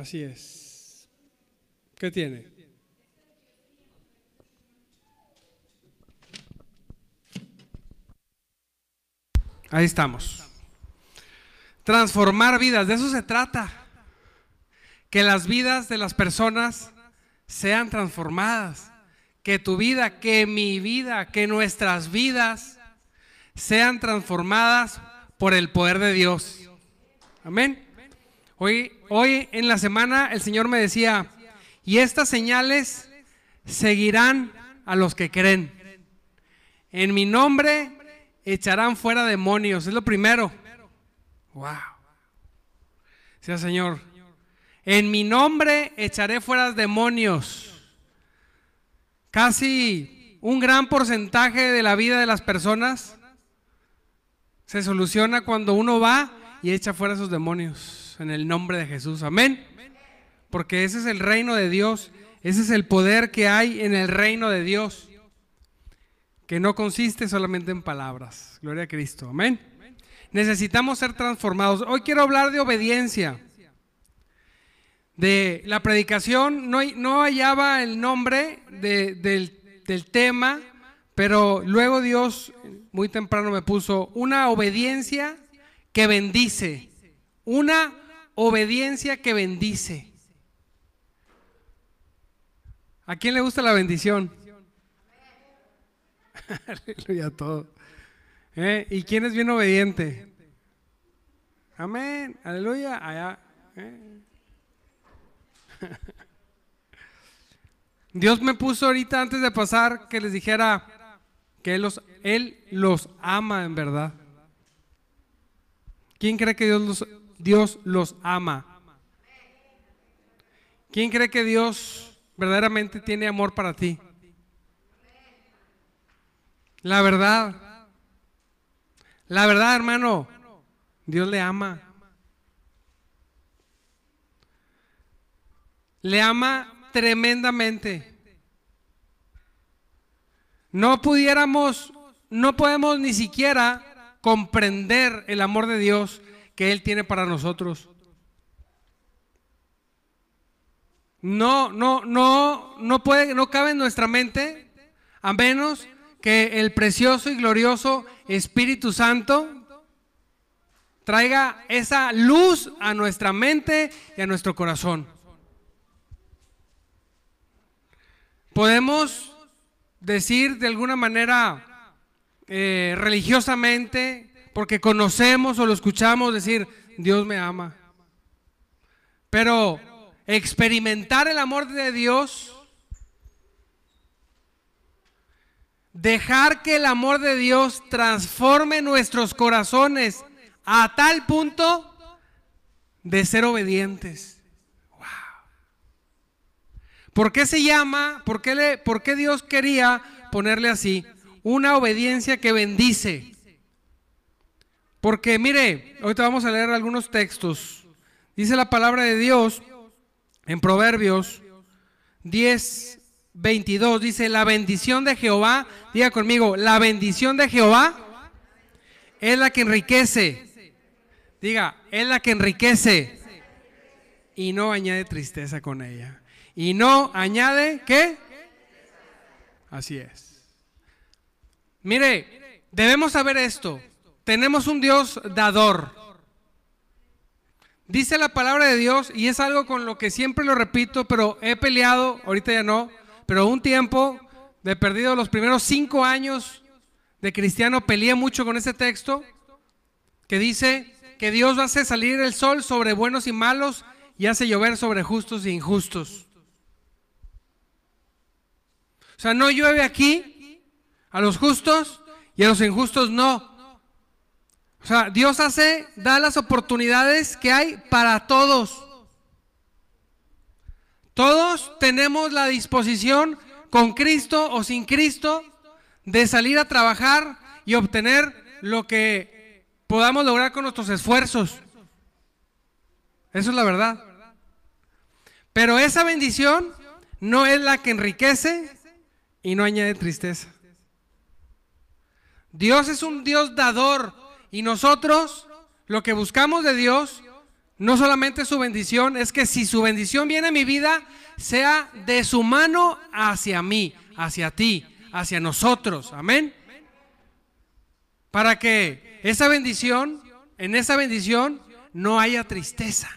Así es. ¿Qué tiene? Ahí estamos. Transformar vidas, de eso se trata. Que las vidas de las personas sean transformadas. Que tu vida, que mi vida, que nuestras vidas sean transformadas por el poder de Dios. Amén. Hoy, hoy en la semana el Señor me decía, y estas señales seguirán a los que creen. En mi nombre echarán fuera demonios. Es lo primero. Wow. Sea Señor, en mi nombre echaré fuera demonios. Casi un gran porcentaje de la vida de las personas se soluciona cuando uno va y echa fuera esos demonios en el nombre de Jesús. Amén. Porque ese es el reino de Dios. Ese es el poder que hay en el reino de Dios. Que no consiste solamente en palabras. Gloria a Cristo. Amén. Necesitamos ser transformados. Hoy quiero hablar de obediencia de la predicación, no, no hallaba el nombre del, del tema, pero luego Dios muy temprano me puso una obediencia que bendice, una obediencia que bendice. ¿A quién le gusta la bendición? Aleluya a todo. ¿Eh? ¿Y quién es bien obediente? Amén. Aleluya. ¿Eh? Dios me puso ahorita antes de pasar que les dijera que Él los, él los ama en verdad. ¿Quién cree que Dios los, Dios los ama? ¿Quién cree que Dios verdaderamente tiene amor para ti? La verdad. La verdad, hermano. Dios le ama. Le ama tremendamente. No pudiéramos, no podemos ni siquiera comprender el amor de Dios que Él tiene para nosotros. No, no, no, no puede, no cabe en nuestra mente, a menos que el precioso y glorioso Espíritu Santo traiga esa luz a nuestra mente y a nuestro corazón. Podemos decir de alguna manera eh, religiosamente, porque conocemos o lo escuchamos decir, Dios me ama. Pero experimentar el amor de Dios, dejar que el amor de Dios transforme nuestros corazones a tal punto de ser obedientes. ¿Por qué se llama? ¿Por qué, le, ¿Por qué Dios quería ponerle así? Una obediencia que bendice. Porque mire, ahorita vamos a leer algunos textos. Dice la palabra de Dios en Proverbios 10, 22. Dice, la bendición de Jehová, diga conmigo, la bendición de Jehová es la que enriquece. Diga, es la que enriquece y no añade tristeza con ella. Y no añade, ¿qué? Así es. Mire, debemos saber esto. Tenemos un Dios dador. Dice la palabra de Dios, y es algo con lo que siempre lo repito, pero he peleado, ahorita ya no, pero un tiempo de perdido los primeros cinco años de cristiano, peleé mucho con ese texto, que dice que Dios hace salir el sol sobre buenos y malos y hace llover sobre justos e injustos. O sea, no llueve aquí a los justos y a los injustos no. O sea, Dios hace, da las oportunidades que hay para todos. Todos tenemos la disposición con Cristo o sin Cristo de salir a trabajar y obtener lo que podamos lograr con nuestros esfuerzos. Eso es la verdad. Pero esa bendición no es la que enriquece, y no añade tristeza. Dios es un Dios dador y nosotros lo que buscamos de Dios no solamente su bendición, es que si su bendición viene a mi vida, sea de su mano hacia mí, hacia ti, hacia nosotros. Amén. Para que esa bendición, en esa bendición, no haya tristeza.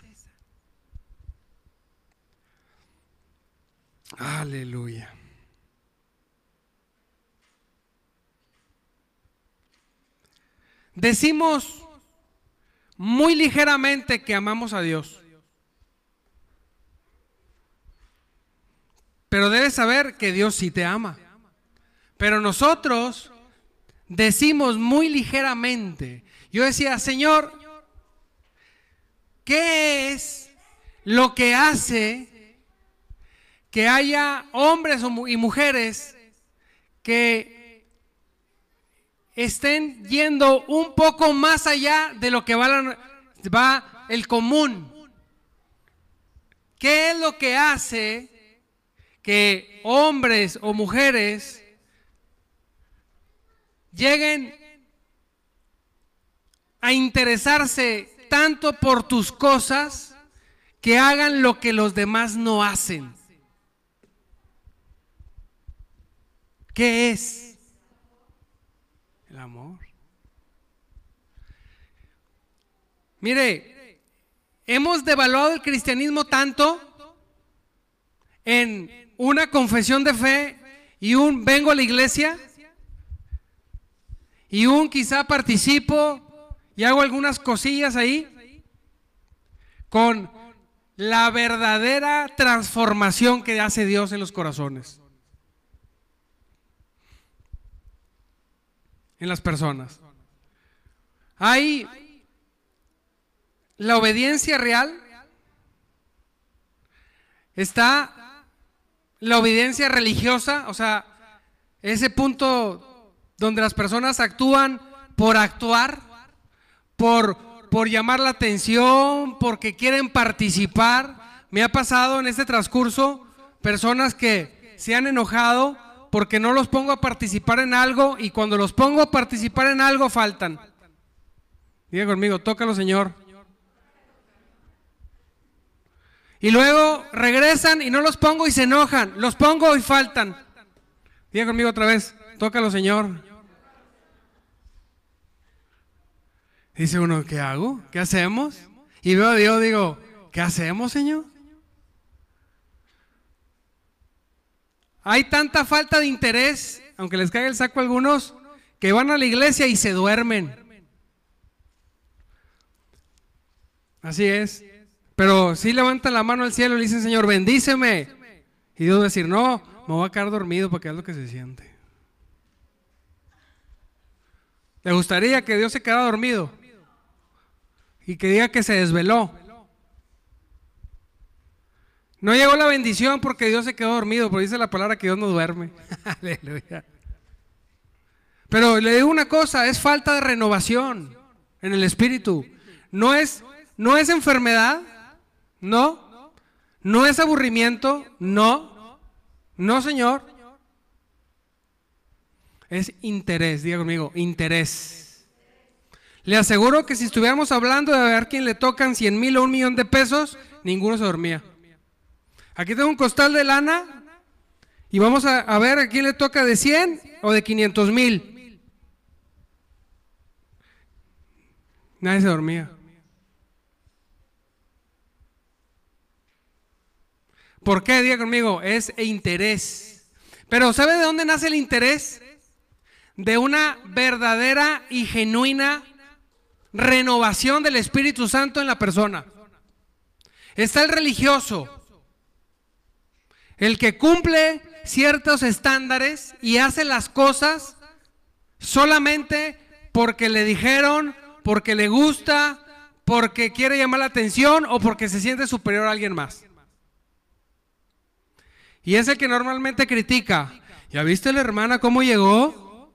Aleluya. Decimos muy ligeramente que amamos a Dios. Pero debes saber que Dios sí te ama. Pero nosotros decimos muy ligeramente. Yo decía, Señor, ¿qué es lo que hace que haya hombres y mujeres que estén yendo un poco más allá de lo que va, va el común? ¿Qué es lo que hace que hombres o mujeres lleguen a interesarse tanto por tus cosas que hagan lo que los demás no hacen. ¿Qué es? El amor. Mire, hemos devaluado el cristianismo tanto en una confesión de fe y un vengo a la iglesia y un quizá participo y hago algunas cosillas ahí con la verdadera transformación que hace Dios en los corazones, en las personas. Hay la obediencia real, está la obediencia religiosa, o sea, ese punto donde las personas actúan por actuar, por, por llamar la atención, porque quieren participar. Me ha pasado en este transcurso personas que se han enojado porque no los pongo a participar en algo y cuando los pongo a participar en algo faltan. Diga conmigo, tócalo Señor. Y luego regresan y no los pongo y se enojan. Los pongo y faltan. Diga conmigo otra vez, tócalo Señor. Dice uno, ¿qué hago? ¿Qué hacemos? Y veo a Dios, digo, ¿qué hacemos, Señor? Hay tanta falta de interés, aunque les caiga el saco a algunos, que van a la iglesia y se duermen. Así es. Pero si levantan la mano al cielo y le dicen, Señor, bendíceme. Y Dios va a decir, no, me voy a quedar dormido porque es lo que se siente. ¿Le gustaría que Dios se quedara dormido? Y que diga que se desveló. No llegó la bendición porque Dios se quedó dormido, porque dice la palabra que Dios no duerme. Pero le digo una cosa, es falta de renovación en el espíritu. No es, no es enfermedad, no. ¿No es aburrimiento? No. No, Señor. Es interés, diga conmigo, interés. Le aseguro que si estuviéramos hablando de ver quién le tocan 100 mil o un millón de pesos, ninguno se dormía. Aquí tengo un costal de lana y vamos a, a ver a quién le toca de 100 o de 500 mil. Nadie se dormía. ¿Por qué? Diga conmigo, es interés. Pero ¿sabe de dónde nace el interés? De una verdadera y genuina renovación del Espíritu Santo en la persona. Está el religioso, el que cumple ciertos estándares y hace las cosas solamente porque le dijeron, porque le gusta, porque quiere llamar la atención o porque se siente superior a alguien más. Y es el que normalmente critica. ¿Ya viste la hermana cómo llegó?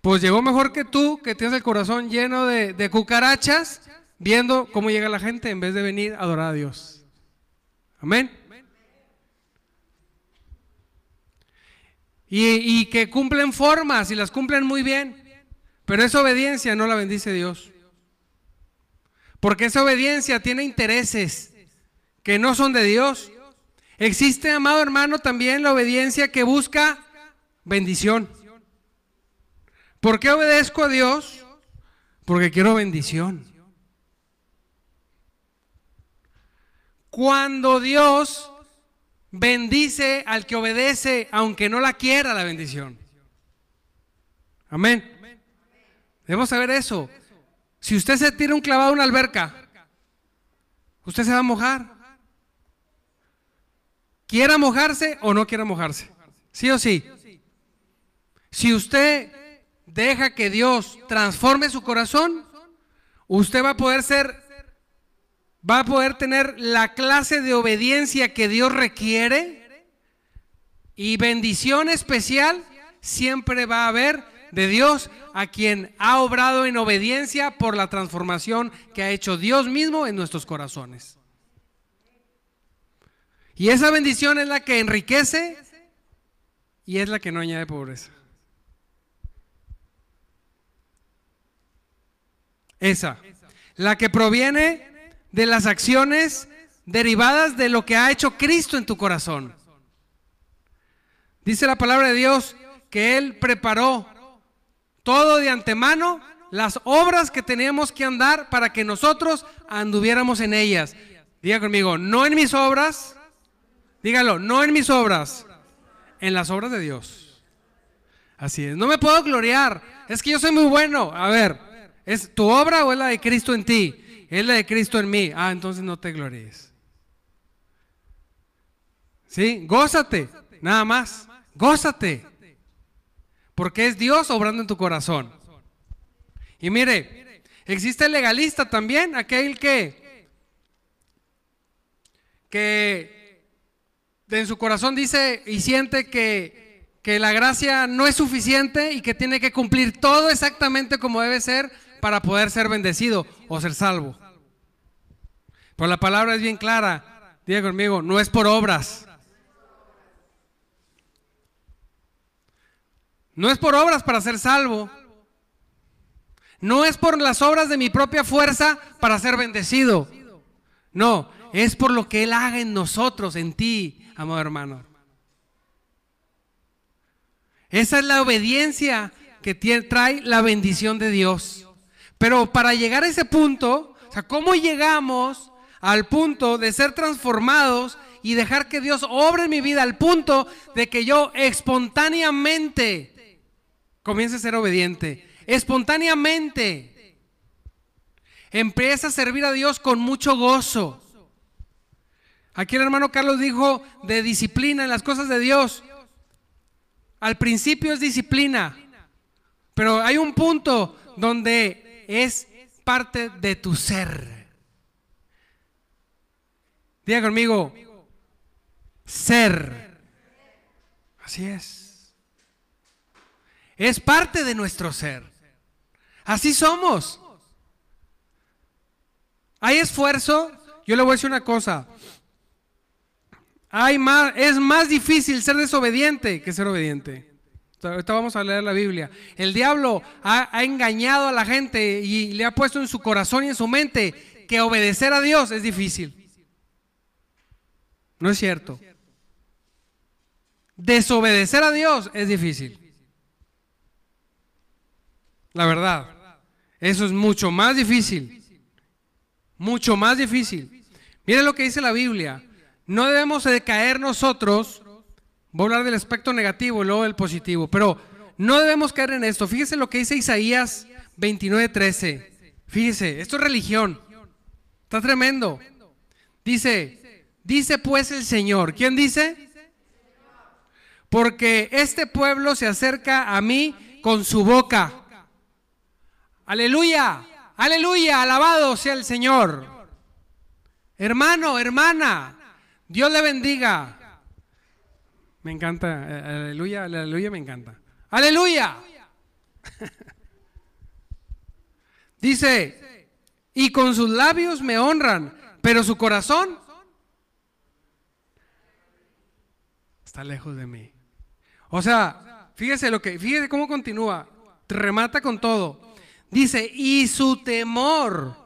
Pues llegó mejor que tú, que tienes el corazón lleno de, cucarachas, viendo cómo llega la gente en vez de venir a adorar a Dios. Amén. Y, y, que cumplen formas y las cumplen muy bien. Pero esa obediencia no la bendice Dios. Porque esa obediencia tiene intereses que no son de Dios. Existe, amado hermano, también la obediencia que busca bendición. ¿Por qué obedezco a Dios? Porque quiero bendición. Cuando Dios bendice al que obedece, aunque no la quiera la bendición. Amén. Debemos saber eso. Si usted se tira un clavado en una alberca, usted se va a mojar. ¿Quiera mojarse o no quiera mojarse? ¿Sí o sí? Si usted deja que Dios transforme su corazón, usted va a poder ser, va a poder tener la clase de obediencia que Dios requiere y bendición especial siempre va a haber de Dios a quien ha obrado en obediencia por la transformación que ha hecho Dios mismo en nuestros corazones. Y esa bendición es la que enriquece y es la que no añade pobreza. Esa. La que proviene de las acciones derivadas de lo que ha hecho Cristo en tu corazón. Dice la palabra de Dios que Él preparó todo de antemano las obras que teníamos que andar para que nosotros anduviéramos en ellas. Diga conmigo, no en mis obras, dígalo, no en mis obras, en las obras de Dios. Así es, no me puedo gloriar, es que yo soy muy bueno. A ver, ¿Es tu obra o es la de Cristo en ti? Es la de Cristo en mí. Ah, entonces no te gloríes. ¿Sí? Gózate, nada más. Gózate. Porque es Dios obrando en tu corazón. Y mire, existe el legalista también, aquel que, que en su corazón dice y siente que, que la gracia no es suficiente y que tiene que cumplir todo exactamente como debe ser para poder ser bendecido o ser salvo. Pero la palabra es bien clara. Diga conmigo, no es por obras. No es por obras para ser salvo. No es por las obras de mi propia fuerza para ser bendecido. No, es por lo que Él haga en nosotros, en ti, amado hermano. Esa es la obediencia que trae la bendición de Dios. Pero para llegar a ese punto, o sea, ¿cómo llegamos al punto de ser transformados y dejar que Dios obre mi vida al punto de que yo espontáneamente comience a ser obediente? Espontáneamente empieza a servir a Dios con mucho gozo. Aquí el hermano Carlos dijo de disciplina en las cosas de Dios. Al principio es disciplina, pero hay un punto donde es parte de tu ser. Diga conmigo, ser. Así es. Es parte de nuestro ser. Así somos. Hay esfuerzo. Yo le voy a decir una cosa. Hay más, es más difícil ser desobediente que ser obediente. Ahorita vamos a leer la Biblia. El diablo ha, engañado a la gente y le ha puesto en su corazón y en su mente que obedecer a Dios es difícil. No es cierto. Desobedecer a Dios es difícil. La verdad. Eso es mucho más difícil. Mucho más difícil. Mire lo que dice la Biblia. No debemos de caer nosotros Voy a hablar del aspecto negativo y luego del positivo, pero no debemos caer en esto. Fíjese lo que dice Isaías 29:13. Fíjese, esto es religión. Está tremendo. Dice, dice pues el Señor. ¿Quién dice? Porque este pueblo se acerca a mí con su boca. Aleluya, aleluya, alabado sea el Señor. Hermano, hermana, Dios le bendiga. Me encanta, eh, aleluya, aleluya, me encanta. Aleluya. Dice, y con sus labios me honran, pero su corazón está lejos de mí. O sea, fíjese lo que, fíjese cómo continúa, remata con todo. Dice, y su temor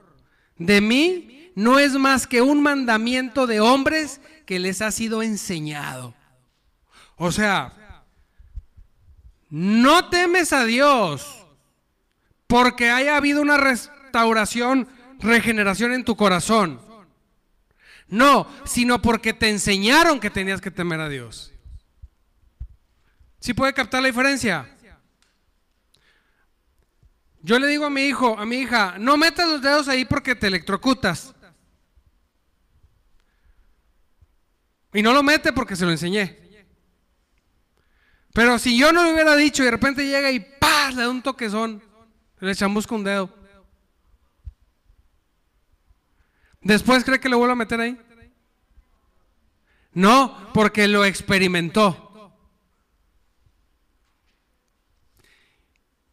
de mí no es más que un mandamiento de hombres que les ha sido enseñado. O sea, no temes a Dios porque haya habido una restauración, regeneración en tu corazón. No, sino porque te enseñaron que tenías que temer a Dios. ¿Sí puede captar la diferencia? Yo le digo a mi hijo, a mi hija, no metas los dedos ahí porque te electrocutas. Y no lo mete porque se lo enseñé. Pero si yo no le hubiera dicho y de repente llega y ¡paz! le da un toquezón, le echamos con un dedo. ¿Después cree que lo vuelvo a meter ahí? No, porque lo experimentó.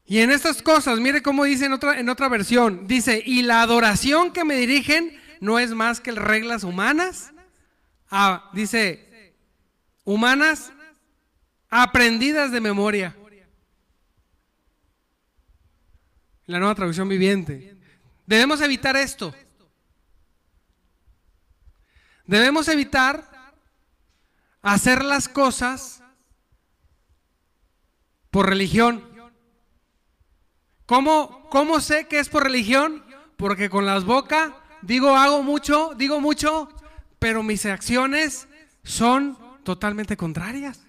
Y en estas cosas, mire cómo dice en otra, en otra versión, dice, y la adoración que me dirigen no es más que reglas humanas. Ah, dice, humanas aprendidas de memoria. La nueva traducción viviente. Debemos evitar esto. Debemos evitar hacer las cosas por religión. ¿Cómo, ¿Cómo sé que es por religión? Porque con las bocas digo hago mucho, digo mucho, pero mis acciones son totalmente contrarias.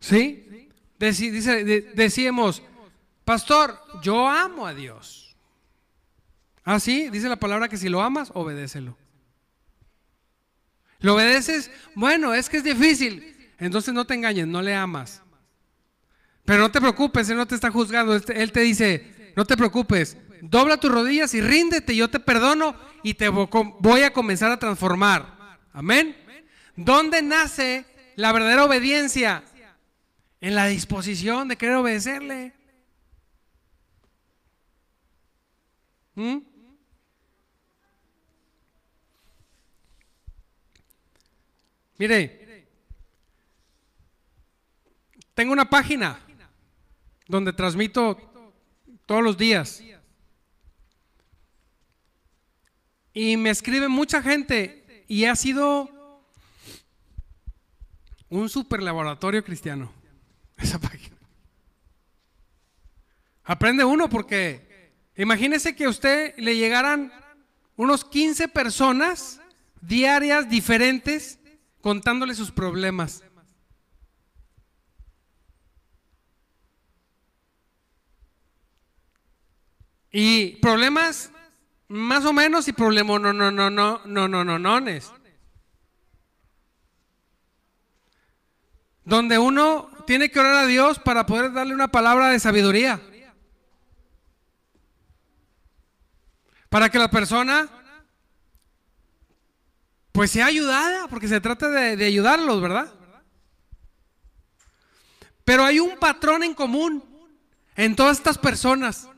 ¿Sí? dice, decíamos, pastor, yo amo a Dios. Ah, sí, dice la palabra que si lo amas, obedécelo. ¿Lo obedeces? Bueno, es que es difícil. Entonces no te engañes, no le amas. Pero no te preocupes, Él no te está juzgando. Él te dice, no te preocupes, dobla tus rodillas y ríndete, yo te perdono y te voy a comenzar a transformar. Amén. ¿Dónde nace la verdadera obediencia? En la disposición de querer obedecerle. ¿Mm? Mire, tengo una página donde transmito todos los días. Y me escribe mucha gente y ha sido un super laboratorio cristiano esa página. Aprende uno porque imagínese que a usted le llegaran unos 15 personas diarias diferentes contándole sus problemas. Y problemas más o menos y problema no, no, no, no, no, no, no, nones. Donde uno tiene que orar a Dios para poder darle una palabra de sabiduría. Para que la persona pues sea ayudada, porque se trata de, de ayudarlos, ¿verdad? Pero hay un patrón en común en todas estas personas.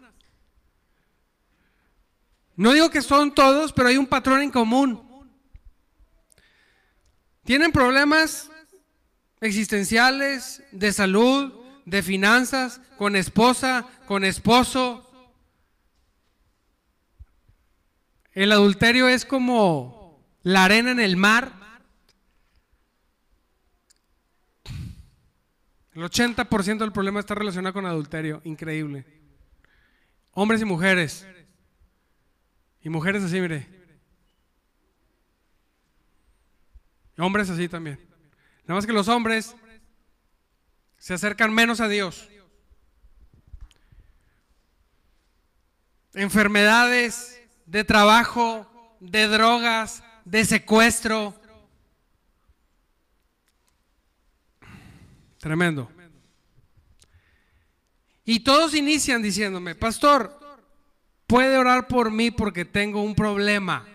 No digo que son todos, pero hay un patrón en común. Tienen problemas existenciales, de salud, de finanzas, con esposa, con esposo. El adulterio es como la arena en el mar. El 80% del problema está relacionado con adulterio, increíble. Hombres y mujeres. Y mujeres así, mire. Hombres así también. Nada más que los hombres se acercan menos a Dios. Enfermedades de trabajo, de drogas, de secuestro. Tremendo. Y todos inician diciéndome, pastor, puede orar por mí porque tengo un problema.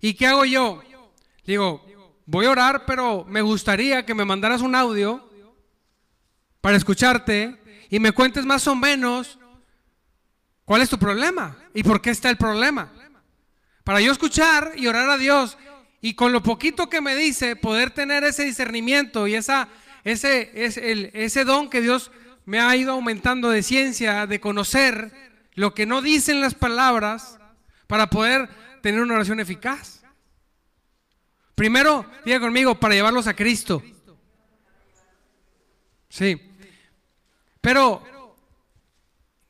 ¿Y qué hago yo? Digo, voy a orar, pero me gustaría que me mandaras un audio para escucharte y me cuentes más o menos cuál es tu problema y por qué está el problema. Para yo escuchar y orar a Dios y con lo poquito que me dice poder tener ese discernimiento y esa, ese, ese, ese don que Dios me ha ido aumentando de ciencia, de conocer lo que no dicen las palabras para poder tener una oración eficaz. Primero, diga conmigo, para llevarlos a Cristo. Sí. Pero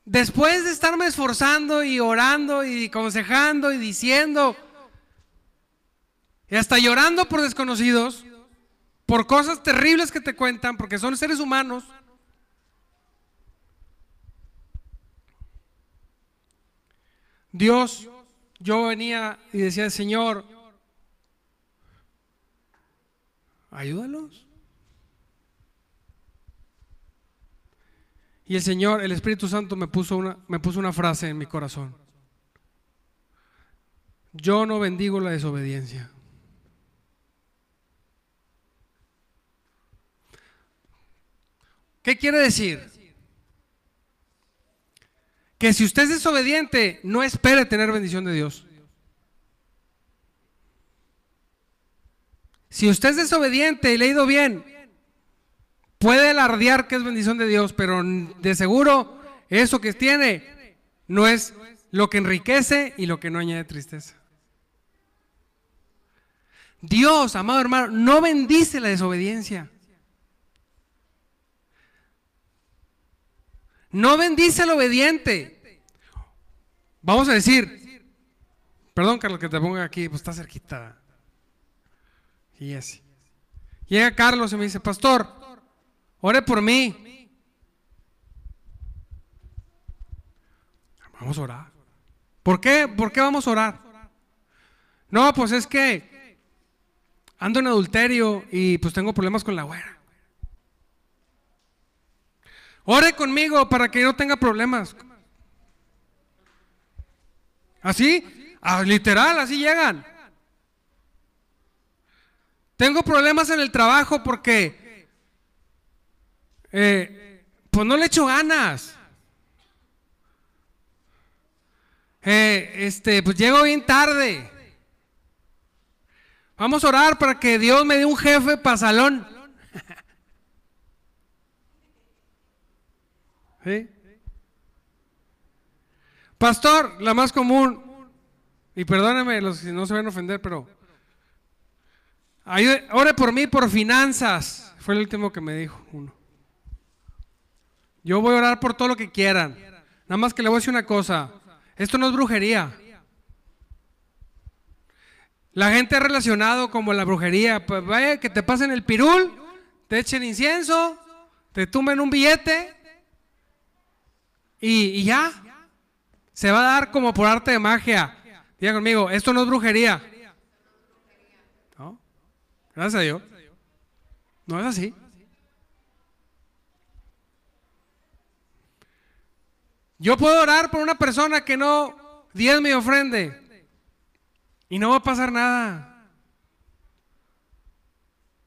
después de estarme esforzando y orando y aconsejando y diciendo y hasta llorando por desconocidos, por cosas terribles que te cuentan, porque son seres humanos, Dios, yo venía y decía, Señor, ayúdalos. Y el Señor, el Espíritu Santo me puso una, me puso una frase en mi corazón. Yo no bendigo la desobediencia. ¿Qué quiere decir? Que si usted es desobediente, no espere tener bendición de Dios. Si usted es desobediente y le ha ido bien, puede alardear que es bendición de Dios, pero de seguro eso que tiene no es lo que enriquece y lo que no añade tristeza. Dios, amado hermano, no bendice la desobediencia. No bendice al obediente. Vamos a decir, perdón Carlos que te ponga aquí, pues está cerquita. Y así. Llega Carlos y me dice, pastor, ore por mí. Vamos a orar. ¿Por qué? ¿Por qué vamos a orar? No, pues es que ando en adulterio y pues tengo problemas con la güera. Ore conmigo para que no tenga problemas. Así, ah, literal, así llegan. Tengo problemas en el trabajo porque, eh, pues no le echo ganas. Eh, este, pues llego bien tarde. Vamos a orar para que Dios me dé un jefe para salón. Pastor, la más común, y perdónenme los que no se van a ofender, pero ore por mí por finanzas. Fue el último que me dijo uno. Yo voy a orar por todo lo que quieran. Nada más que le voy a decir una cosa. Esto no es brujería. La gente ha relacionado como la brujería. Pues vaya que te pasen el pirul, te echen incienso, te tumben un billete y, ya. Se va a dar como por arte de magia. Diga conmigo, esto no es brujería. ¿No? Gracias a Dios. No es así. Yo puedo orar por una persona que no Dios me ofrende y no va a pasar nada.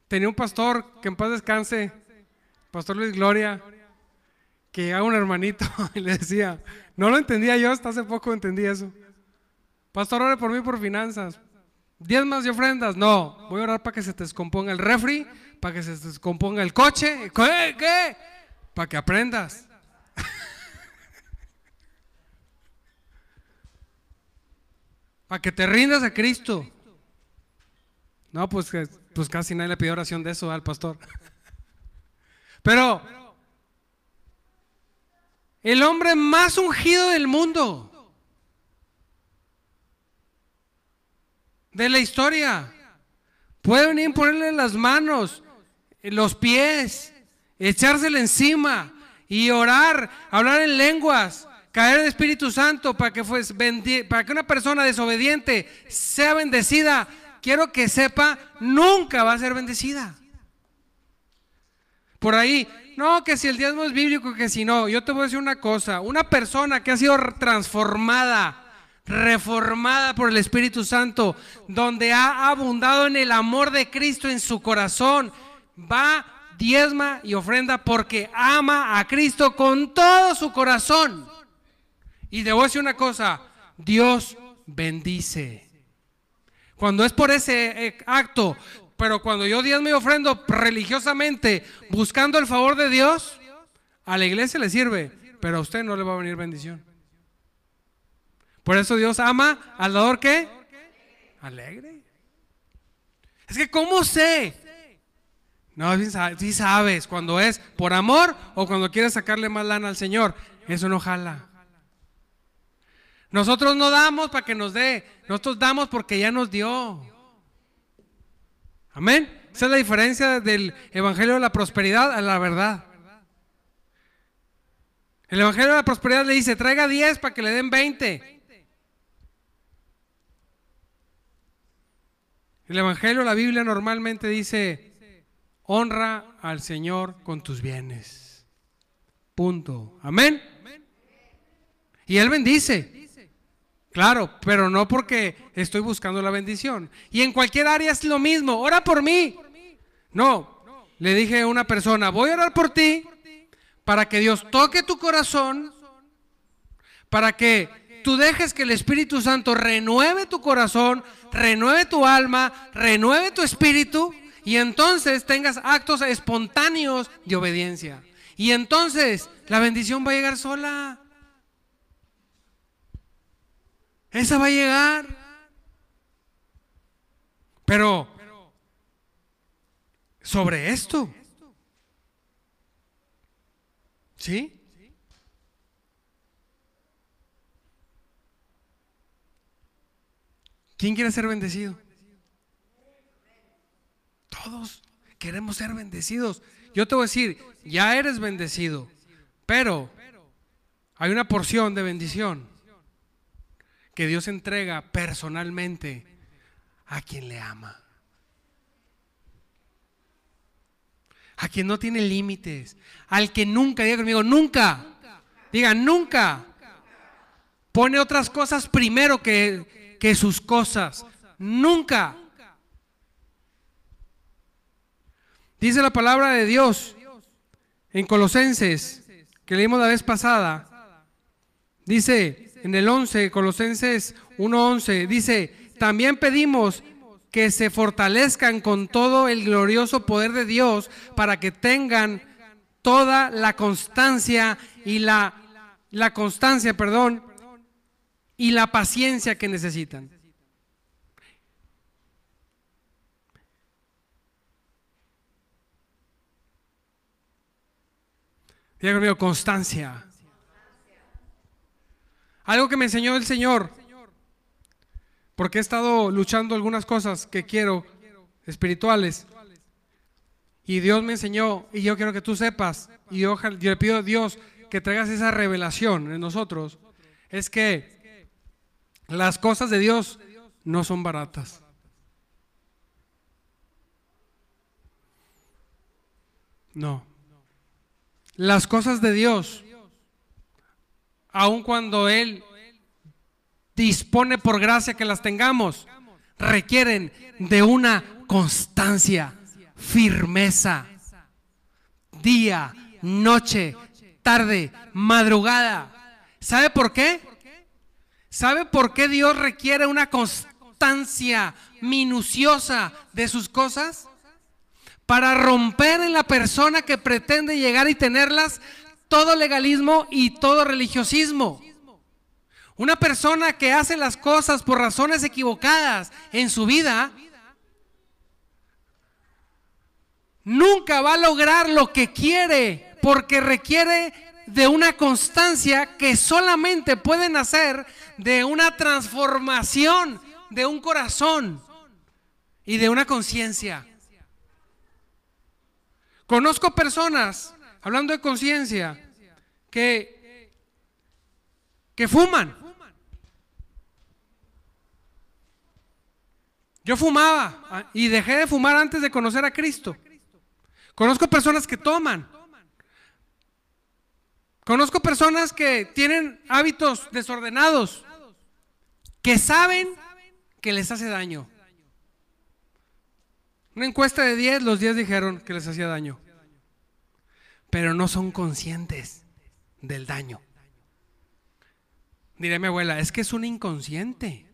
Tenía un pastor que en paz descanse, Pastor Luis Gloria, que llegaba un hermanito y le decía, no lo entendía yo, hasta hace poco entendí eso. Pastor, ore por mí por finanzas. ¿Diez más de ofrendas? No, voy a orar para que se te descomponga el refri, para que se te descomponga el coche. ¿Qué? ¿Qué? Para que aprendas. para que te rindas a Cristo. No, pues, pues casi nadie le pidió oración de eso al pastor. Pero el hombre más ungido del mundo, de la historia. Puede venir ponerle las manos, los pies, echársele encima y orar, hablar en lenguas, caer el Espíritu Santo para que, para que una persona desobediente sea bendecida. Quiero que sepa, nunca va a ser bendecida. Por ahí, no, que si el diezmo es bíblico, que si no. Yo te voy a decir una cosa. Una persona que ha sido transformada, reformada por el Espíritu Santo, donde ha abundado en el amor de Cristo en su corazón, va, diezma y ofrenda porque ama a Cristo con todo su corazón. Y debo decir una cosa, Dios bendice. Cuando es por ese eh, acto, pero cuando yo diezmo y ofrendo religiosamente, buscando el favor de Dios, A la iglesia le sirve, pero a usted no le va a venir bendición. Por eso Dios ama al dador que alegre. Es que ¿cómo sé? No, si sabes cuando es por amor o cuando quieres sacarle más lana al Señor. Eso no jala. Nosotros no damos para que nos dé, nosotros damos porque ya nos dio. Amén. Esa es la diferencia del Evangelio de la Prosperidad a la verdad. El Evangelio de la Prosperidad le dice, traiga 10 para que le den 20. El Evangelio, la Biblia normalmente dice, honra al Señor con tus bienes. Punto. Amén. Y Él bendice. Claro, pero no porque estoy buscando la bendición. Y en cualquier área es lo mismo. Ora por mí. No, le dije a una persona, voy a orar por ti para que Dios toque tu corazón, para que tú dejes que el Espíritu Santo renueve tu corazón, renueve tu alma, renueve tu espíritu y entonces tengas actos espontáneos de obediencia. Y entonces la bendición va a llegar sola. Esa va a llegar. Pero sobre esto. ¿Sí? ¿Quién quiere ser bendecido? Todos queremos ser bendecidos. Yo te voy a decir, ya eres bendecido, pero hay una porción de bendición que Dios entrega personalmente a quien le ama. A quien no tiene límites. Al que nunca, diga conmigo, nunca. Diga, nunca. Pone otras cosas primero que, que sus cosas. Nunca. Dice la palabra de Dios en Colosenses, que leímos la vez pasada. Dice, en el 11, Colosenses 1:11, dice, también pedimos que se fortalezcan con todo el glorioso poder de Dios para que tengan toda la constancia y la, la constancia, perdón, y la paciencia que necesitan. Diga conmigo, constancia. Algo que me enseñó el Señor, porque he estado luchando algunas cosas que quiero, espirituales. Y Dios me enseñó, y yo quiero que tú sepas, y yo, le pido a Dios que traigas esa revelación en nosotros, es que las cosas de Dios no son baratas. No. Las cosas de Dios aun cuando Él dispone por gracia que las tengamos, requieren de una constancia, firmeza, día, noche, tarde, madrugada. ¿Sabe por qué? ¿Sabe por qué Dios requiere una constancia minuciosa de sus cosas? Para romper en la persona que pretende llegar y tenerlas todo legalismo y todo religiosismo. Una persona que hace las cosas por razones equivocadas en su vida, nunca va a lograr lo que quiere porque requiere de una constancia que solamente pueden hacer de una transformación de un corazón y de una conciencia. Conozco personas hablando de conciencia, que, que fuman. Yo fumaba ah, y dejé de fumar antes de conocer a Cristo. Conozco personas que toman. Conozco personas que tienen hábitos desordenados, que saben que les hace daño. Una encuesta de 10, los 10 dijeron que les hacía daño pero no son conscientes del daño. Diré mi abuela, es que es un inconsciente.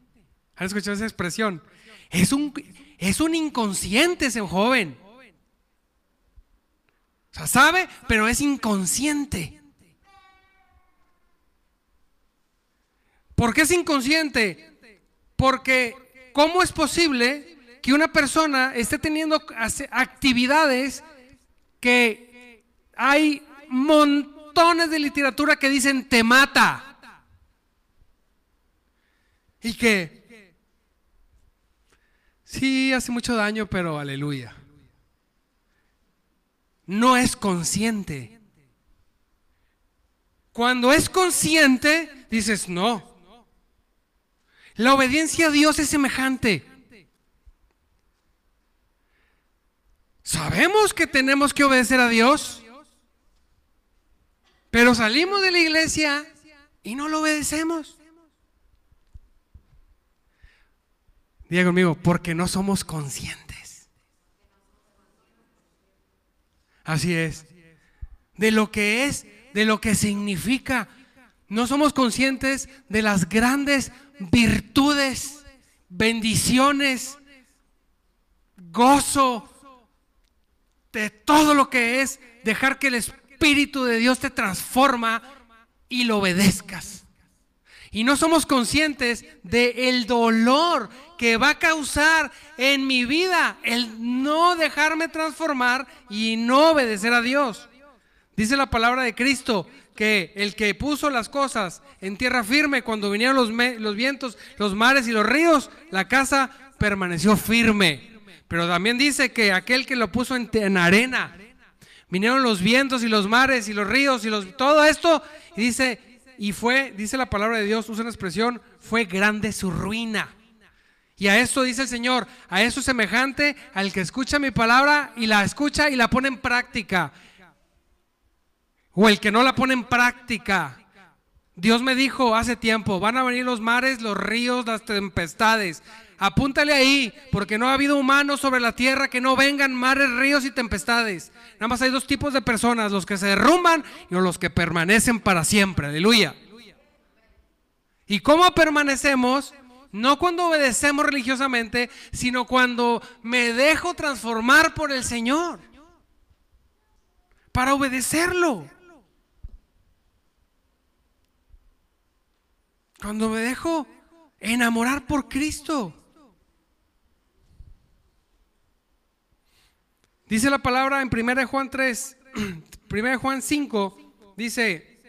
¿Has escuchado esa expresión? Es un, es un inconsciente ese joven. O sea, sabe, pero es inconsciente. ¿Por qué es inconsciente? Porque ¿cómo es posible que una persona esté teniendo actividades que hay montones de literatura que dicen te mata? Y que sí hace mucho daño, pero aleluya. No es consciente. Cuando es consciente, dices, no, la obediencia a Dios es semejante. Sabemos que tenemos que obedecer a Dios, pero salimos de la iglesia y no lo obedecemos. Diga conmigo, porque no somos conscientes. Así es. De lo que es, de lo que significa. No somos conscientes de las grandes virtudes, bendiciones, gozo, de todo lo que es dejar que el Espíritu de Dios te transforma y lo obedezcas. Y no somos conscientes de el dolor que va a causar en mi vida el no dejarme transformar y no obedecer a Dios. Dice la palabra de Cristo, que el que puso las cosas en tierra firme cuando vinieron los, los vientos, los mares y los ríos, la casa permaneció firme. Pero también dice que aquel que lo puso en, arena, vinieron los vientos y los mares y los ríos y los, todo esto, y dice, y fue, dice la palabra de Dios, usa una expresión, fue grande su ruina. Y a eso dice el Señor, a eso semejante al que escucha mi palabra y la escucha y la pone en práctica. O el que no la pone en práctica. Dios me dijo hace tiempo, van a venir los mares, los ríos, las tempestades. Apúntale ahí, porque no ha habido humanos sobre la tierra que no vengan mares, ríos y tempestades. Nada más hay dos tipos de personas, los que se derrumban y los que permanecen para siempre. Aleluya. ¿Y cómo permanecemos? No cuando obedecemos religiosamente, sino cuando me dejo transformar por el Señor. Para obedecerlo. Cuando me dejo enamorar por Cristo. Dice la palabra en 1 Juan 3, 1 Juan 5, dice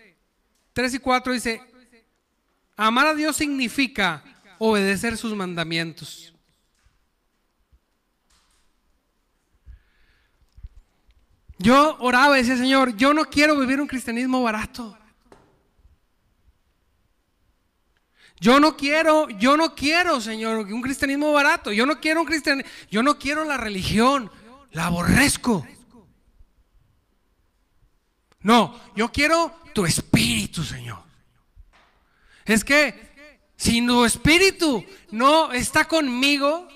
3 y 4, dice, amar a Dios significa obedecer sus mandamientos. Yo oraba y decía, Señor, yo no quiero vivir un cristianismo barato. Yo no quiero, yo no quiero, Señor, un cristianismo barato. Yo no quiero un cristianismo, yo no quiero la religión, la aborrezco. No, yo quiero tu espíritu, Señor. Es que si tu espíritu no está conmigo,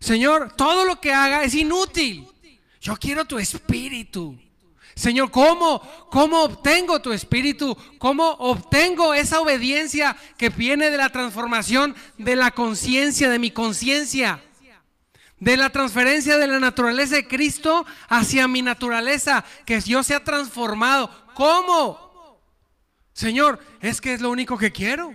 Señor, todo lo que haga es inútil. Yo quiero tu espíritu. Señor, ¿cómo, ¿cómo obtengo tu espíritu? ¿Cómo obtengo esa obediencia que viene de la transformación de la conciencia, de mi conciencia? De la transferencia de la naturaleza de Cristo hacia mi naturaleza, que yo sea transformado. ¿Cómo? Señor, es que es lo único que quiero.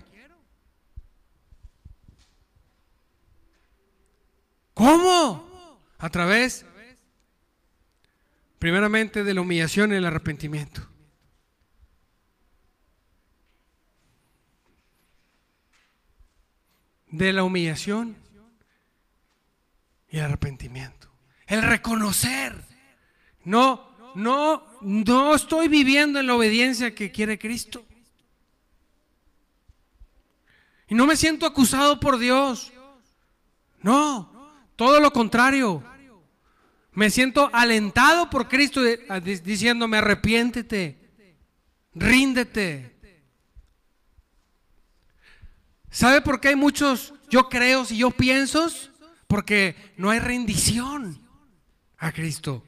¿Cómo? A través Primeramente de la humillación y el arrepentimiento. De la humillación y el arrepentimiento. El reconocer. No, no, no estoy viviendo en la obediencia que quiere Cristo. Y no me siento acusado por Dios. No, todo lo contrario. Me siento alentado por Cristo diciéndome arrepiéntete, ríndete. ¿Sabe por qué hay muchos yo creo y yo pienso? Porque no hay rendición a Cristo.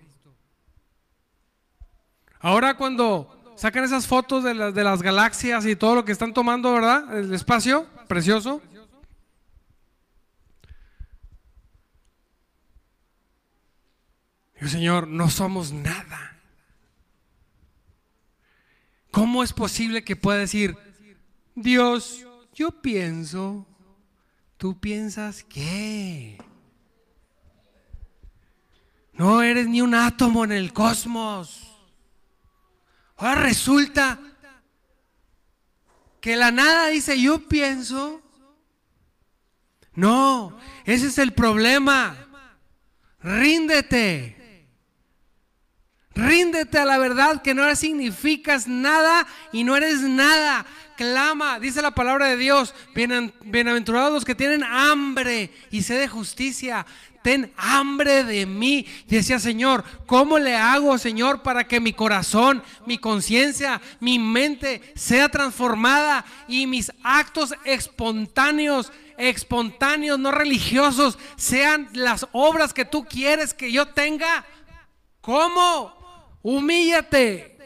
Ahora cuando sacan esas fotos de las, galaxias y todo lo que están tomando, ¿verdad? El espacio, precioso. Señor, no somos nada. ¿Cómo es posible que pueda decir, Dios, yo pienso, tú piensas qué? No eres ni un átomo en el cosmos. Ahora resulta que la nada dice, yo pienso. No, ese es el problema. Ríndete. Ríndete a la verdad que no significas nada y no eres nada. Clama, dice la palabra de Dios. bienaventurados los que tienen hambre y sed de justicia ten hambre de mí. Y decía, Señor, ¿cómo le hago, Señor, para que mi corazón, mi conciencia, mi mente sea transformada y mis actos espontáneos, espontáneos, no religiosos, sean las obras que tú quieres que yo tenga? ¿Cómo? Humíllate,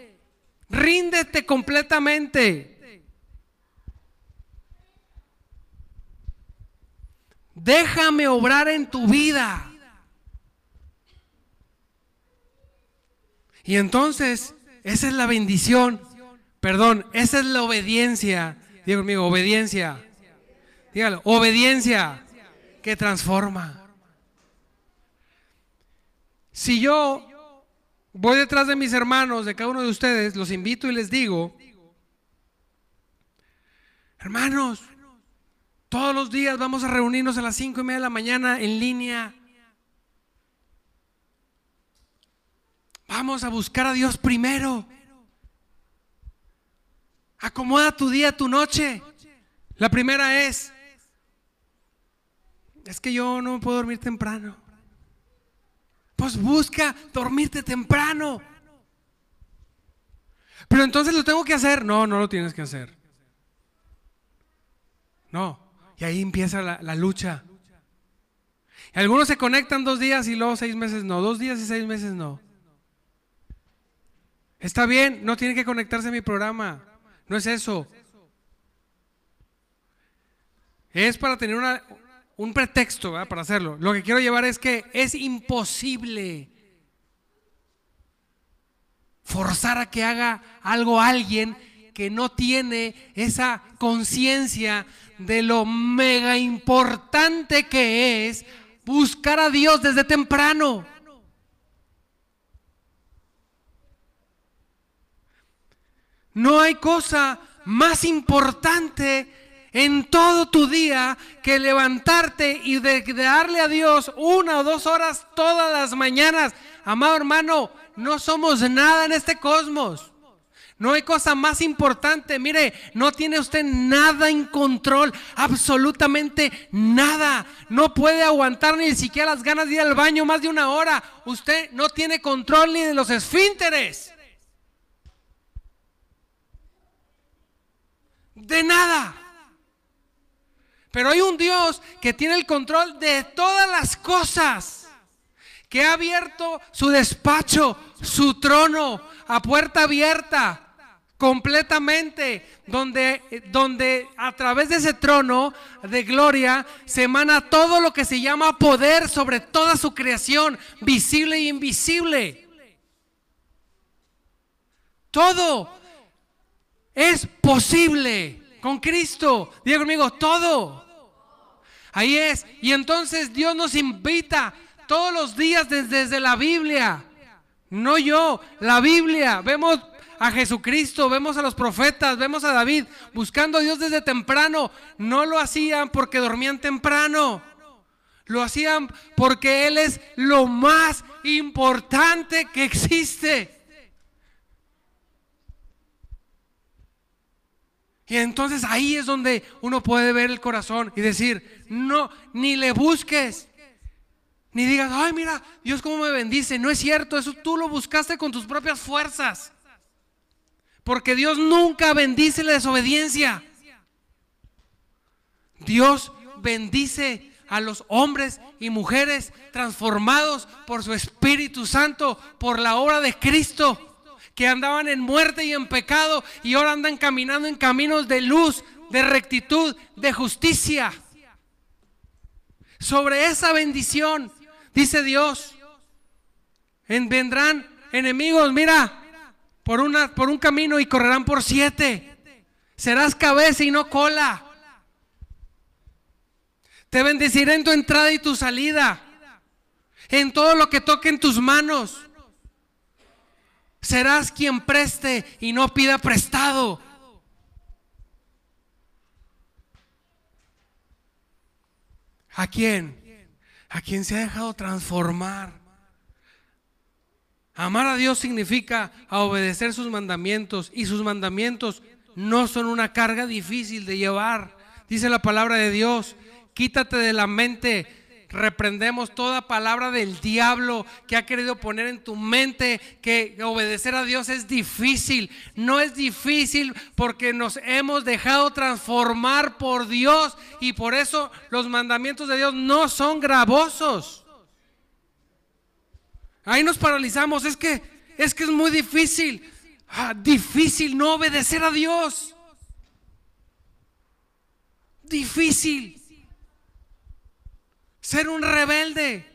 ríndete completamente. Déjame obrar en tu vida. Y entonces, esa es la bendición. Perdón, esa es la obediencia. Digo conmigo, obediencia. Dígalo, obediencia que transforma. Si yo voy detrás de mis hermanos, de cada uno de ustedes, los invito y les digo, hermanos, todos los días vamos a reunirnos a las cinco y media de la mañana en línea. Vamos a buscar a Dios primero. Acomoda tu día, tu noche. La primera es, es que yo no puedo dormir temprano. Pues busca dormirte temprano. Pero entonces lo tengo que hacer. No, no lo tienes que hacer. No. Y ahí empieza la, lucha. algunos se conectan dos días y luego seis meses no. Dos días y seis meses no. Está bien, no tiene que conectarse a mi programa. No es eso. Es para tener un pretexto para hacerlo. Lo que quiero llevar es que es imposible forzar a que haga algo alguien que no tiene esa conciencia de lo mega importante que es buscar a Dios desde temprano. No hay cosa más importante en todo tu día que levantarte y de, darle a Dios una o dos horas todas las mañanas. Amado hermano, no somos nada en este cosmos. No hay cosa más importante. Mire, no tiene usted nada en control, absolutamente nada. No puede aguantar ni siquiera las ganas de ir al baño más de una hora. Usted no tiene control ni de los esfínteres. De nada. Pero hay un Dios que tiene el control de todas las cosas. Que ha abierto su despacho, su trono, a puerta abierta completamente, donde, donde a través de ese trono de gloria se emana todo lo que se llama poder sobre toda su creación, visible e invisible. Todo es posible con Cristo. Diga conmigo, todo. Ahí es. Y entonces Dios nos invita todos los días desde, desde la Biblia. No yo, la Biblia. Vemos a Jesucristo, vemos a los profetas, vemos a David buscando a Dios desde temprano. No lo hacían porque dormían temprano. Lo hacían porque Él es lo más importante que existe. Y entonces ahí es donde uno puede ver el corazón y decir, no, ni le busques. Ni digas, ay, mira, Dios cómo me bendice. No es cierto, eso tú lo buscaste con tus propias fuerzas. Porque Dios nunca bendice la desobediencia. Dios bendice a los hombres y mujeres transformados por su Espíritu Santo, por la obra de Cristo, que andaban en muerte y en pecado y ahora andan caminando en caminos de luz, de rectitud, de justicia. Sobre esa bendición, dice Dios, vendrán enemigos, mira, por, una, por un camino y correrán por siete. Serás cabeza y no cola. Te bendeciré en tu entrada y tu salida. En todo lo que toque en tus manos. Serás quien preste y no pida prestado. ¿A quién? A quien se ha dejado transformar. Amar a Dios significa obedecer sus mandamientos y sus mandamientos no son una carga difícil de llevar. Dice la palabra de Dios, quítate de la mente reprendemos toda palabra del diablo que ha querido poner en tu mente que obedecer a Dios es difícil. No es difícil porque nos hemos dejado transformar por Dios y por eso los mandamientos de Dios no son gravosos. Ahí nos paralizamos, es que es que es muy difícil. Ah, difícil no obedecer a Dios. Difícil ser un rebelde.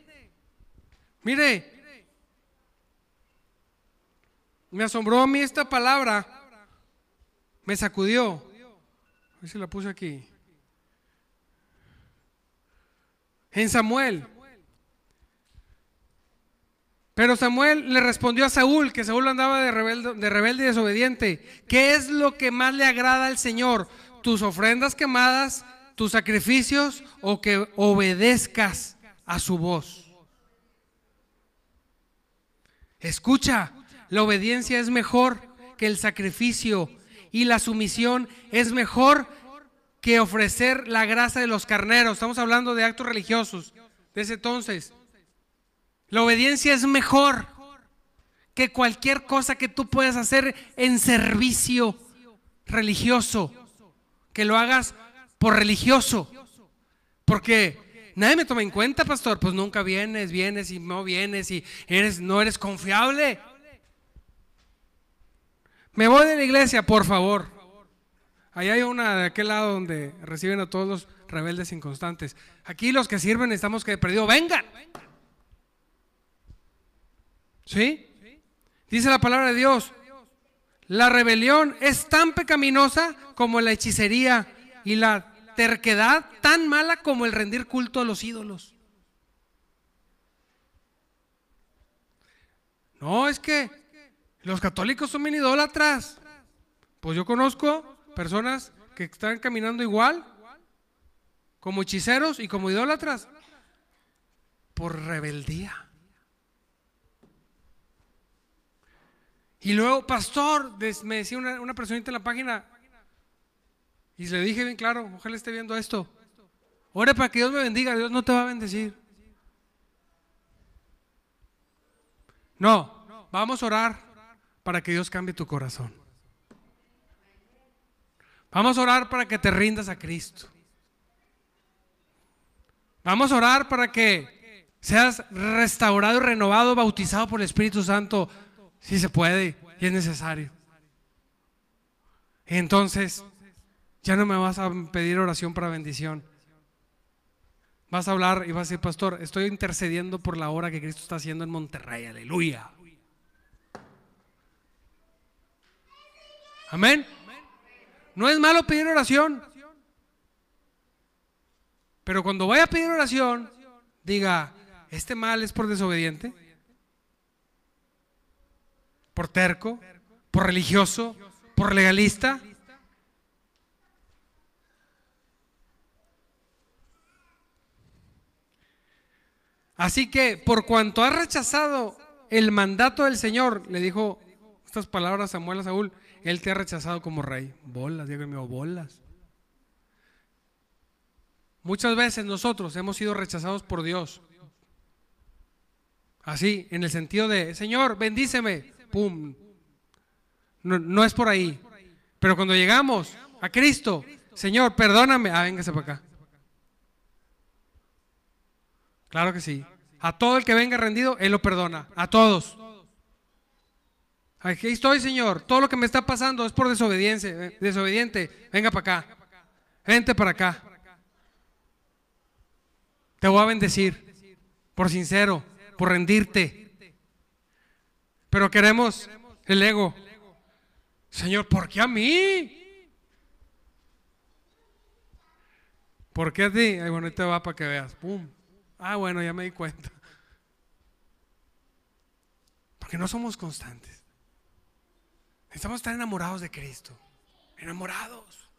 Mire, me asombró a mí esta palabra, me sacudió. A ver si la puse aquí. En Samuel. Pero Samuel le respondió a Saúl, que Saúl andaba de rebelde, de rebelde y desobediente. ¿Qué es lo que más le agrada al Señor? ¿Tus ofrendas quemadas tus sacrificios o que obedezcas a su voz. Escucha, la obediencia es mejor que el sacrificio y la sumisión es mejor que ofrecer la grasa de los carneros. Estamos hablando de actos religiosos de ese entonces. La obediencia es mejor que cualquier cosa que tú puedas hacer en servicio religioso. Que lo hagas por religioso. Porque nadie me toma en cuenta, pastor. Pues nunca vienes, vienes y no vienes y eres, no eres confiable. Me voy de la iglesia, por favor. Ahí hay una de aquel lado donde reciben a todos los rebeldes inconstantes. Aquí los que sirven estamos que perdido, vengan. ¿Sí? Dice la palabra de Dios. La rebelión es tan pecaminosa como la hechicería y la terquedad tan mala como el rendir culto a los ídolos. No, es que los católicos son bien idólatras. Pues yo conozco personas que están caminando igual, como hechiceros y como idólatras, por rebeldía. Y luego, pastor, me decía una, una personita en la página, y le dije bien claro, ojalá esté viendo esto. Ore para que Dios me bendiga, Dios no te va a bendecir. No, vamos a orar para que Dios cambie tu corazón. Vamos a orar para que te rindas a Cristo. Vamos a orar para que seas restaurado renovado, bautizado por el Espíritu Santo, si se puede y es necesario. Entonces, ya no me vas a pedir oración para bendición. Vas a hablar y vas a decir, pastor, estoy intercediendo por la obra que Cristo está haciendo en Monterrey. Aleluya. Amén. No es malo pedir oración. Pero cuando vaya a pedir oración, diga, ¿este mal es por desobediente? ¿Por terco? ¿Por religioso? ¿Por legalista? Así que por cuanto ha rechazado el mandato del Señor, le dijo estas palabras Samuel a Saúl, Él te ha rechazado como rey. Bolas, Diego mío, bolas. Muchas veces nosotros hemos sido rechazados por Dios. Así, en el sentido de, Señor, bendíceme. Pum. No, es por ahí. Pero cuando llegamos a Cristo, Señor, perdóname. Ah, véngase para acá. Claro que sí. A todo el que venga rendido, Él lo perdona. A todos. Aquí estoy, Señor. Todo lo que me está pasando es por desobediencia. Eh, desobediente. Venga para acá. Vente para acá. Te voy a bendecir. Por sincero. Por rendirte. Pero queremos el ego. Señor, ¿por qué a mí? ¿Por qué a ti? Ay, bueno, ahí te va para que veas. Pum. Ah, bueno, ya me di cuenta. Porque no somos constantes. Necesitamos estar enamorados de Cristo. Enamorados.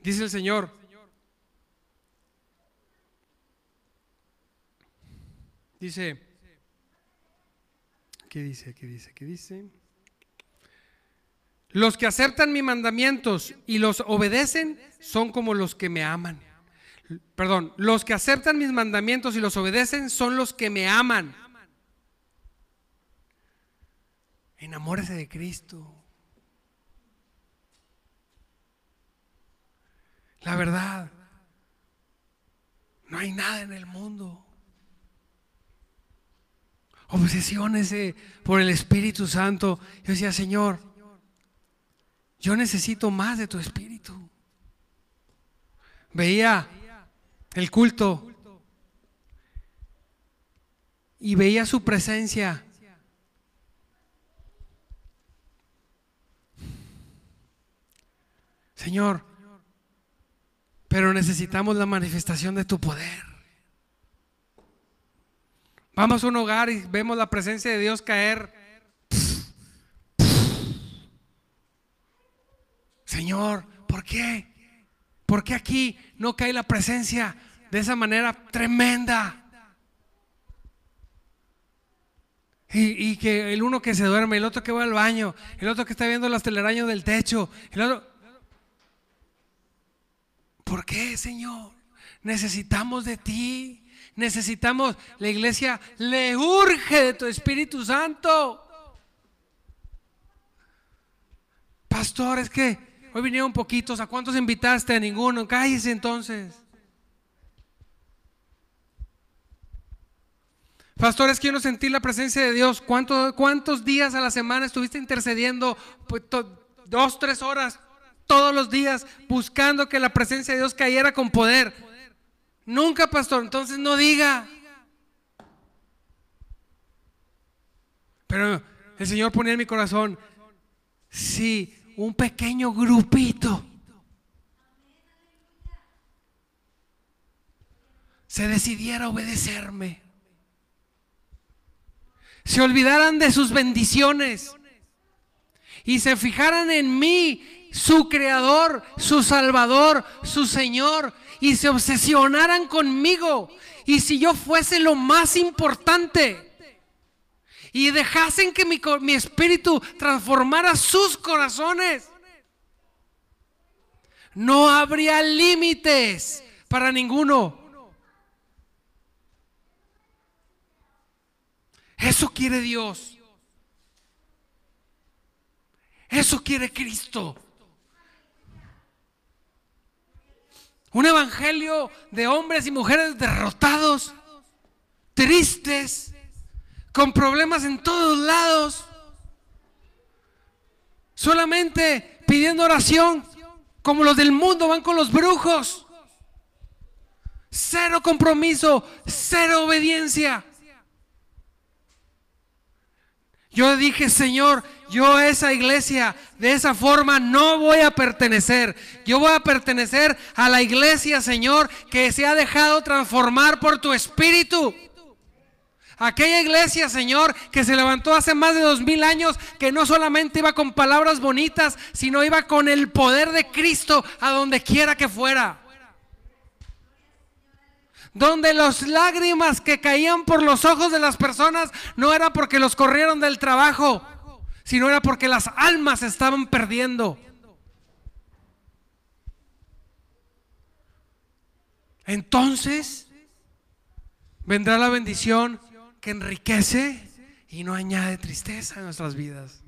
Dice el Señor. Dice, ¿qué dice? ¿Qué dice? ¿Qué dice? Los que aceptan mis mandamientos y los obedecen son como los que me aman. Perdón, los que aceptan mis mandamientos y los obedecen son los que me aman. Enamórese de Cristo. La verdad, no hay nada en el mundo. Obsesionese por el Espíritu Santo. Yo decía, Señor, yo necesito más de tu Espíritu. Veía el culto y veía su presencia. Señor, pero necesitamos la manifestación de tu poder. Vamos a un hogar y vemos la presencia de Dios caer. Señor, ¿por qué? ¿Por qué aquí no cae la presencia de esa manera tremenda? Y, que el uno que se duerme, el otro que va al baño, el otro que está viendo las telarañas del techo, el otro... ¿Por qué, Señor? Necesitamos de ti. Necesitamos, la iglesia le urge de tu Espíritu Santo. Pastor, es que Hoy vinieron poquitos. ¿A cuántos invitaste? A ninguno. Cállese entonces. Pastores, quiero sentir la presencia de Dios. ¿Cuántos, ¿Cuántos días a la semana estuviste intercediendo? Pues, dos, tres horas todos los días buscando que la presencia de Dios cayera con poder. Nunca, pastor. Entonces no diga. Pero el Señor ponía en mi corazón, sí, un pequeño grupito se decidiera a obedecerme, se olvidaran de sus bendiciones y se fijaran en mí, su creador, su salvador, su Señor, y se obsesionaran conmigo. Y si yo fuese lo más importante, y dejasen que mi, mi espíritu transformara sus corazones. No habría límites para ninguno. Eso quiere Dios. Eso quiere Cristo. Un evangelio de hombres y mujeres derrotados, tristes, con problemas en todos lados, solamente pidiendo oración, como los del mundo van con los brujos. Cero compromiso, cero obediencia. Yo dije, Señor, yo a esa iglesia de esa forma no voy a pertenecer. Yo voy a pertenecer a la iglesia, Señor, que se ha dejado transformar por tu espíritu. Aquella iglesia, Señor, que se levantó hace más de dos mil años, que no solamente iba con palabras bonitas, sino iba con el poder de Cristo a donde quiera que fuera. Donde las lágrimas que caían por los ojos de las personas no era porque los corrieron del trabajo, sino era porque las almas estaban perdiendo. Entonces vendrá la bendición que enriquece y no añade tristeza en nuestras vidas.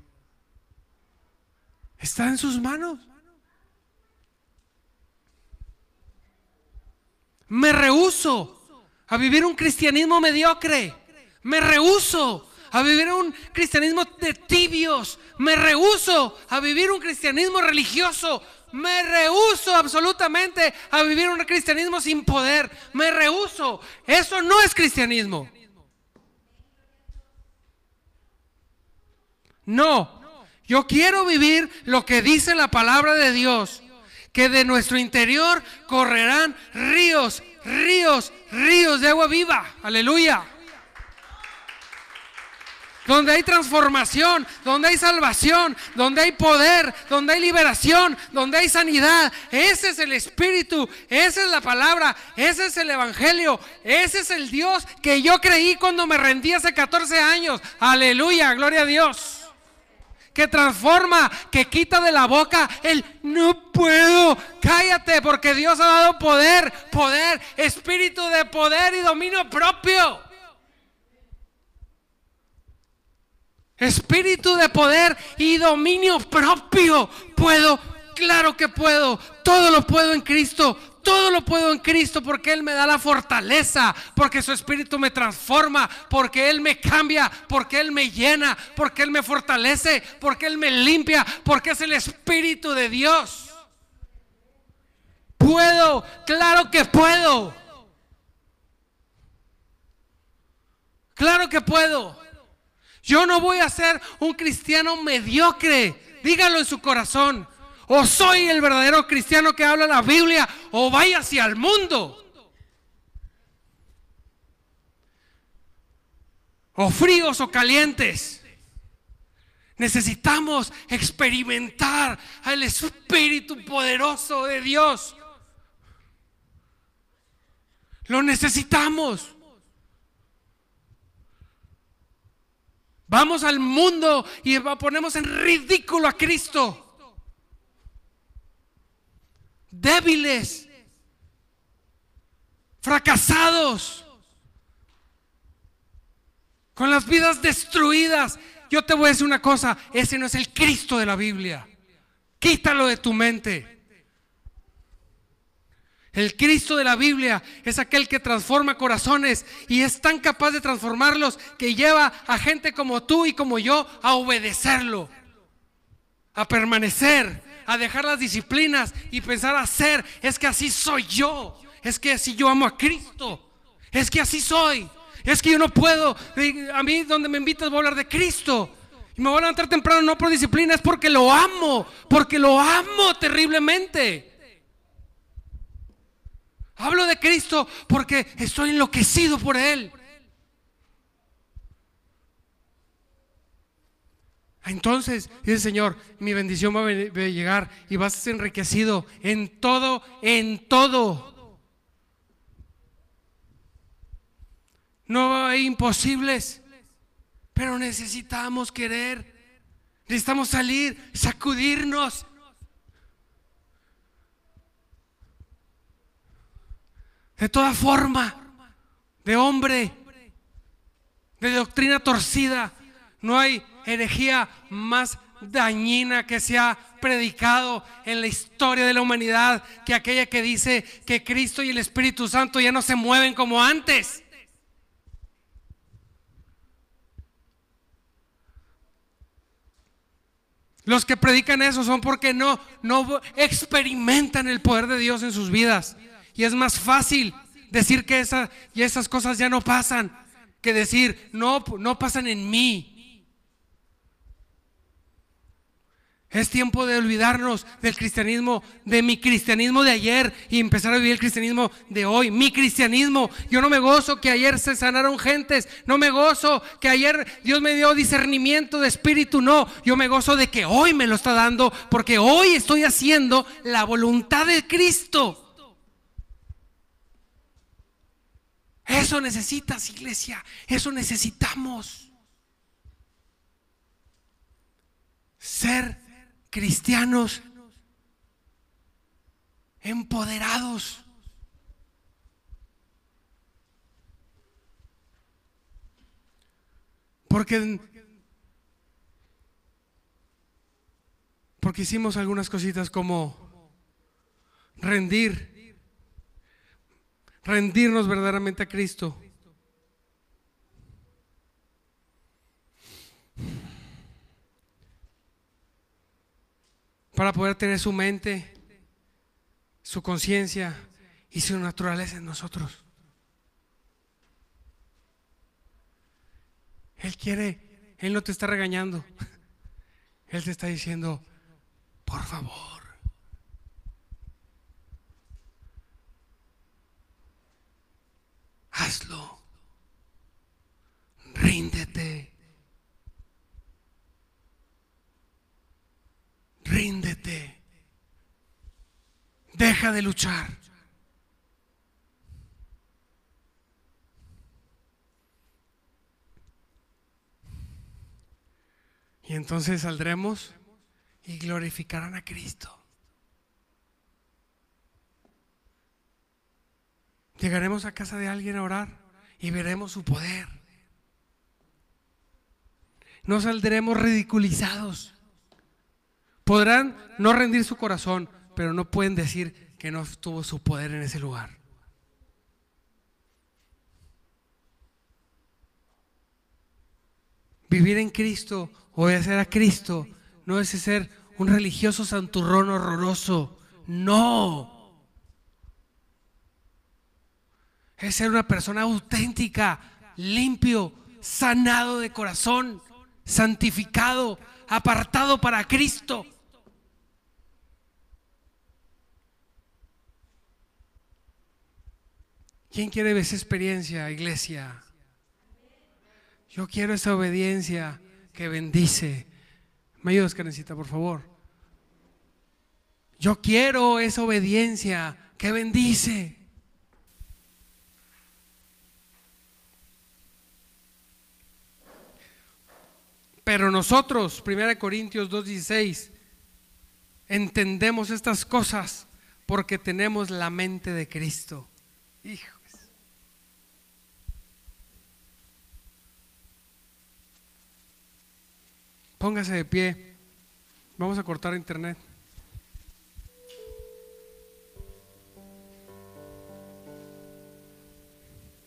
Está en sus manos. Me rehuso a vivir un cristianismo mediocre. Me rehuso a vivir un cristianismo de tibios. Me rehuso a vivir un cristianismo religioso. Me rehuso absolutamente a vivir un cristianismo sin poder. Me rehuso. Eso no es cristianismo. No. Yo quiero vivir lo que dice la palabra de Dios. Que de nuestro interior correrán ríos, ríos, ríos de agua viva. Aleluya donde hay transformación, donde hay salvación, donde hay poder, donde hay liberación, donde hay sanidad. Ese es el Espíritu, esa es la palabra, ese es el Evangelio, ese es el Dios que yo creí cuando me rendí hace 14 años. Aleluya, gloria a Dios. Que transforma, que quita de la boca el no puedo. Cállate, porque Dios ha dado poder, poder, espíritu de poder y dominio propio. Espíritu de poder y dominio propio. Puedo, claro que puedo. Todo lo puedo en Cristo. Todo lo puedo en Cristo porque Él me da la fortaleza, porque su Espíritu me transforma, porque Él me cambia, porque Él me llena, porque Él me fortalece, porque Él me limpia, porque es el Espíritu de Dios. Puedo, claro que puedo. Claro que puedo. Yo no voy a ser un cristiano mediocre. Dígalo en su corazón. O soy el verdadero cristiano que habla la Biblia o vaya hacia el mundo. O fríos o calientes. Necesitamos experimentar al Espíritu poderoso de Dios. Lo necesitamos. Vamos al mundo y ponemos en ridículo a Cristo. Débiles, fracasados, con las vidas destruidas. Yo te voy a decir una cosa, ese no es el Cristo de la Biblia. Quítalo de tu mente. El Cristo de la Biblia es aquel que transforma corazones y es tan capaz de transformarlos que lleva a gente como tú y como yo a obedecerlo, a permanecer, a dejar las disciplinas y pensar a ser. Es que así soy yo, es que así yo amo a Cristo, es que así soy, es que yo no puedo. A mí donde me invitas voy a hablar de Cristo. Y me voy a levantar temprano no por disciplina, es porque lo amo, porque lo amo terriblemente. Hablo de Cristo porque estoy enloquecido por Él. Entonces, dice Señor, mi bendición va a llegar y vas a ser enriquecido en todo, en todo. No hay imposibles, pero necesitamos querer, necesitamos salir, sacudirnos, de toda forma de hombre, de doctrina torcida. No hay herejía más dañina que se ha predicado en la historia de la humanidad que aquella que dice que Cristo y el Espíritu Santo ya no se mueven como antes. Los que predican eso son porque no, no experimentan el poder de Dios en sus vidas. Y es más fácil decir que esa, y esas cosas ya no pasan que decir, no, no pasan en mí. Es tiempo de olvidarnos del cristianismo, de mi cristianismo de ayer y empezar a vivir el cristianismo de hoy. Mi cristianismo. Yo no me gozo que ayer se sanaron gentes. No me gozo que ayer Dios me dio discernimiento de espíritu. No, yo me gozo de que hoy me lo está dando porque hoy estoy haciendo la voluntad de Cristo. Eso necesitas, iglesia. Eso necesitamos. Ser cristianos empoderados. Porque porque hicimos algunas cositas como rendir rendirnos verdaderamente a Cristo. Para poder tener su mente, su conciencia y su naturaleza en nosotros. Él quiere, Él no te está regañando. Él te está diciendo, por favor, hazlo, ríndete, ríndete, deja de luchar. Y entonces saldremos y glorificarán a Cristo. Llegaremos a casa de alguien a orar y veremos su poder. No saldremos ridiculizados. Podrán no rendir su corazón, pero no pueden decir que no tuvo su poder en ese lugar. Vivir en Cristo Obedecer a Cristo no es ser un religioso santurrón horroroso. No. Es ser una persona auténtica, limpio, sanado de corazón, santificado, apartado para Cristo. ¿Quién quiere esa experiencia, iglesia? Yo quiero esa obediencia que bendice. ¿Me ayudas, Karencita, por favor? Yo quiero esa obediencia que bendice. Pero nosotros, 1 Corintios 2.16, entendemos estas cosas porque tenemos la mente de Cristo. Hijo. Póngase de pie. Vamos a cortar internet.